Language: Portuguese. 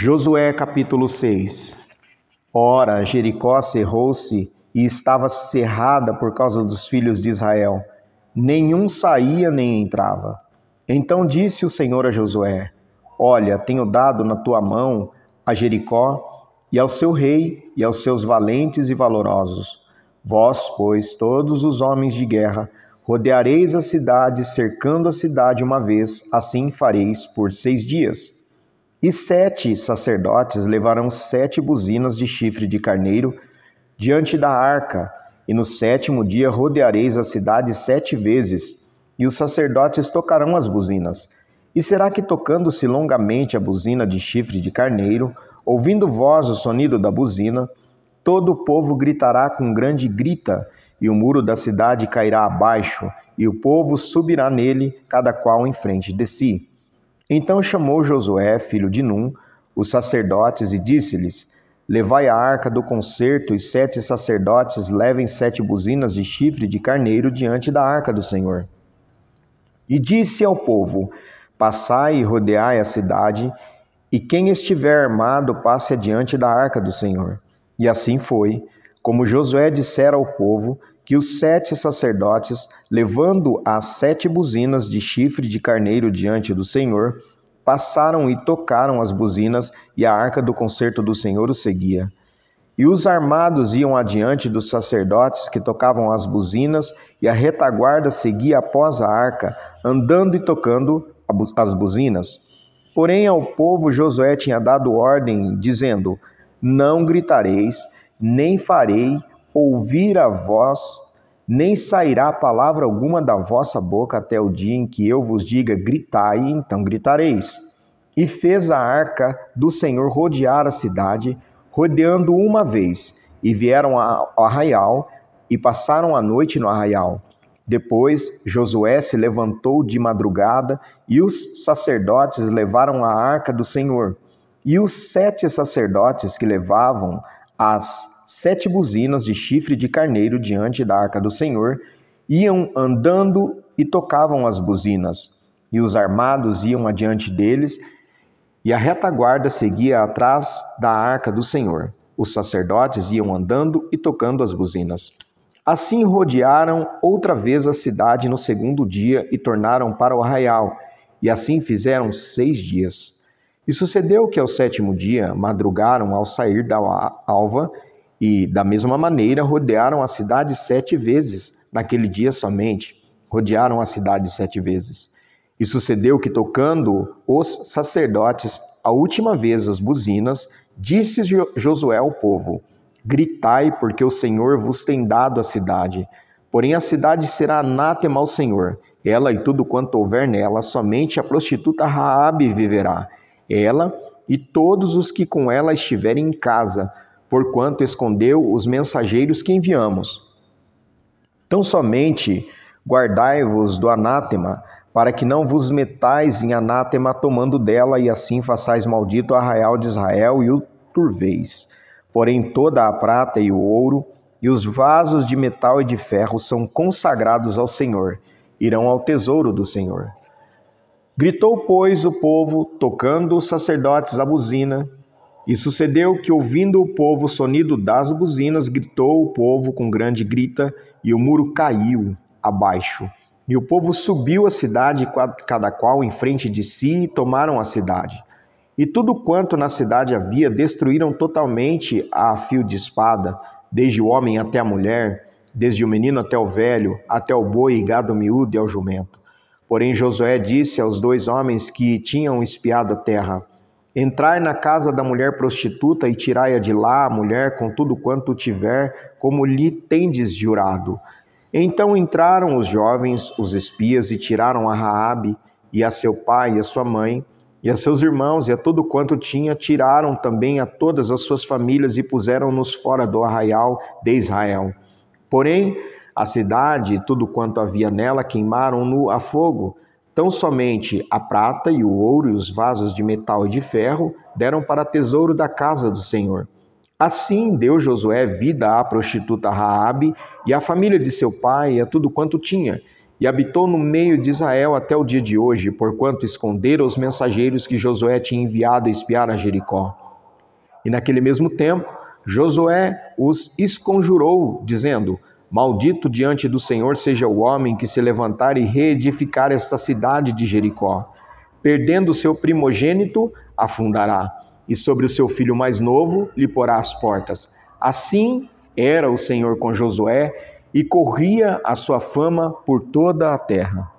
Josué capítulo 6 Ora, Jericó cerrou-se e estava cerrada por causa dos filhos de Israel. Nenhum saía nem entrava. Então disse o Senhor a Josué: Olha, tenho dado na tua mão a Jericó e ao seu rei e aos seus valentes e valorosos. Vós, pois, todos os homens de guerra, rodeareis a cidade, cercando a cidade uma vez, assim fareis por seis dias. E sete sacerdotes levarão sete buzinas de chifre de carneiro diante da arca, e no sétimo dia rodeareis a cidade sete vezes, e os sacerdotes tocarão as buzinas. E será que, tocando-se longamente a buzina de chifre de carneiro, ouvindo voz o sonido da buzina, todo o povo gritará com grande grita, e o muro da cidade cairá abaixo, e o povo subirá nele, cada qual em frente de si. Então chamou Josué, filho de Num, os sacerdotes e disse-lhes: Levai a arca do concerto, e sete sacerdotes levem sete buzinas de chifre de carneiro diante da arca do Senhor. E disse ao povo: Passai e rodeai a cidade, e quem estiver armado passe adiante da arca do Senhor. E assim foi, como Josué dissera ao povo, que os sete sacerdotes, levando as sete buzinas de chifre de carneiro diante do Senhor, passaram e tocaram as buzinas, e a arca do concerto do Senhor os seguia. E os armados iam adiante dos sacerdotes que tocavam as buzinas, e a retaguarda seguia após a arca, andando e tocando as buzinas. Porém, ao povo Josué tinha dado ordem, dizendo: Não gritareis, nem farei ouvir a voz, nem sairá palavra alguma da vossa boca até o dia em que eu vos diga gritai, então gritareis. E fez a arca do Senhor rodear a cidade, rodeando uma vez, e vieram ao arraial e passaram a noite no arraial. Depois Josué se levantou de madrugada e os sacerdotes levaram a arca do Senhor. E os sete sacerdotes que levavam as sete buzinas de chifre de carneiro diante da arca do Senhor, iam andando e tocavam as buzinas, e os armados iam adiante deles, e a retaguarda seguia atrás da arca do Senhor. Os sacerdotes iam andando e tocando as buzinas. Assim rodearam outra vez a cidade no segundo dia e tornaram para o arraial, e assim fizeram seis dias. E sucedeu que ao sétimo dia madrugaram ao sair da alva e, da mesma maneira, rodearam a cidade sete vezes, naquele dia somente. Rodearam a cidade sete vezes. E sucedeu que, tocando os sacerdotes a última vez as buzinas, disse Josué ao povo: Gritai, porque o Senhor vos tem dado a cidade. Porém, a cidade será anátema ao Senhor, ela e tudo quanto houver nela, somente a prostituta Raabe viverá. Ela e todos os que com ela estiverem em casa, porquanto escondeu os mensageiros que enviamos. Tão somente guardai-vos do anátema, para que não vos metais em anátema tomando dela, e assim façais maldito o arraial de Israel e o turveis. Porém, toda a prata e o ouro, e os vasos de metal e de ferro são consagrados ao Senhor, irão ao tesouro do Senhor. Gritou, pois, o povo, tocando os sacerdotes a buzina, e sucedeu que, ouvindo o povo o sonido das buzinas, gritou o povo com grande grita, e o muro caiu abaixo. E o povo subiu a cidade, cada qual em frente de si, e tomaram a cidade. E tudo quanto na cidade havia, destruíram totalmente a fio de espada, desde o homem até a mulher, desde o menino até o velho, até o boi e gado miúdo e ao jumento. Porém Josué disse aos dois homens que tinham espiado a terra: Entrai na casa da mulher prostituta e tirai-a de lá, a mulher, com tudo quanto tiver, como lhe tendes jurado. Então entraram os jovens, os espias, e tiraram a Raabe e a seu pai e a sua mãe, e a seus irmãos e a tudo quanto tinha, tiraram também a todas as suas famílias e puseram-nos fora do arraial de Israel. Porém, a cidade e tudo quanto havia nela queimaram-no a fogo, Tão somente a prata e o ouro e os vasos de metal e de ferro deram para tesouro da casa do Senhor. Assim deu Josué vida à prostituta Raabe e à família de seu pai e a tudo quanto tinha, e habitou no meio de Israel até o dia de hoje, porquanto esconderam os mensageiros que Josué tinha enviado a espiar a Jericó. E naquele mesmo tempo, Josué os esconjurou, dizendo: Maldito diante do Senhor seja o homem que se levantar e reedificar esta cidade de Jericó. Perdendo seu primogênito, afundará, e sobre o seu filho mais novo lhe porá as portas. Assim era o Senhor com Josué, e corria a sua fama por toda a terra.